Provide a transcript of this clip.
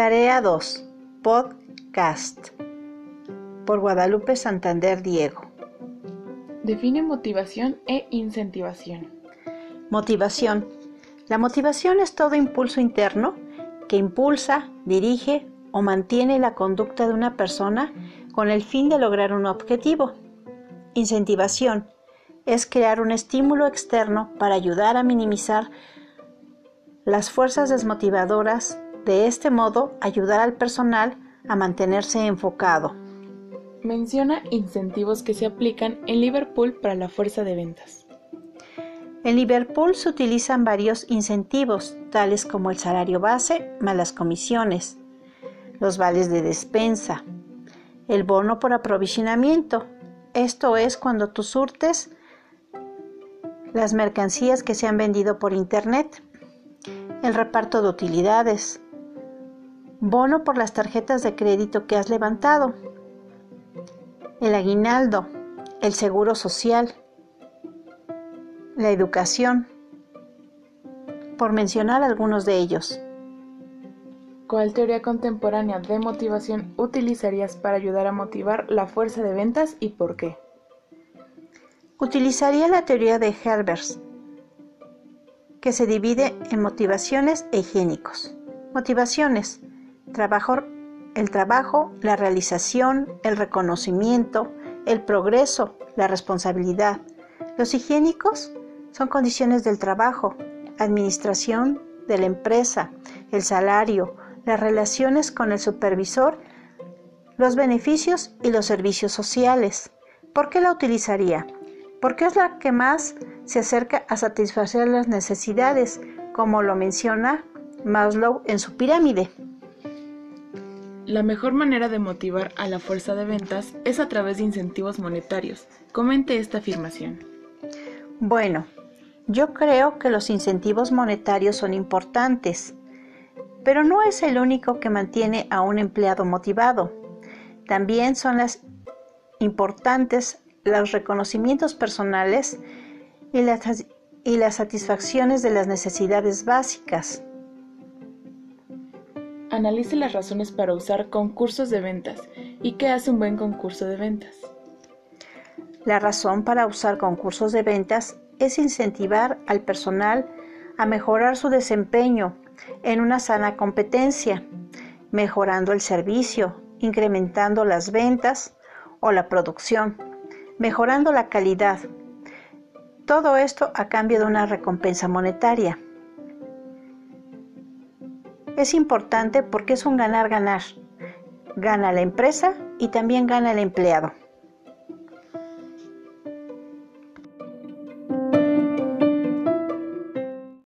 Tarea 2. Podcast. Por Guadalupe Santander Diego. Define motivación e incentivación. Motivación. La motivación es todo impulso interno que impulsa, dirige o mantiene la conducta de una persona con el fin de lograr un objetivo. Incentivación. Es crear un estímulo externo para ayudar a minimizar las fuerzas desmotivadoras, de este modo ayudar al personal a mantenerse enfocado. Menciona incentivos que se aplican en Liverpool para la fuerza de ventas. En Liverpool se utilizan varios incentivos, tales como el salario base más las comisiones, los vales de despensa, el bono por aprovisionamiento, esto es cuando tú surtes las mercancías que se han vendido por Internet, el reparto de utilidades, bono por las tarjetas de crédito que has levantado, el aguinaldo, el seguro social, la educación, por mencionar algunos de ellos. ¿Cuál teoría contemporánea de motivación utilizarías para ayudar a motivar la fuerza de ventas y por qué? Utilizaría la teoría de Herbers, que se divide en motivaciones e higiénicos. Motivaciones, trabajo, el trabajo, la realización, el reconocimiento, el progreso, la responsabilidad. Los higiénicos son condiciones del trabajo, administración de la empresa, el salario, las relaciones con el supervisor, los beneficios y los servicios sociales. ¿Por qué la utilizaría? Porque es la que más se acerca a satisfacer las necesidades, como lo menciona Maslow en su pirámide. La mejor manera de motivar a la fuerza de ventas es a través de incentivos monetarios. Comente esta afirmación. Bueno, yo creo que los incentivos monetarios son importantes, pero no es el único que mantiene a un empleado motivado. También son las importantes los reconocimientos personales y las, y las satisfacciones de las necesidades básicas. Analice las razones para usar concursos de ventas y qué hace un buen concurso de ventas. La razón para usar concursos de ventas es incentivar al personal a mejorar su desempeño en una sana competencia, mejorando el servicio, incrementando las ventas o la producción, mejorando la calidad. Todo esto a cambio de una recompensa monetaria. Es importante porque es un ganar-ganar. Gana la empresa y también gana el empleado.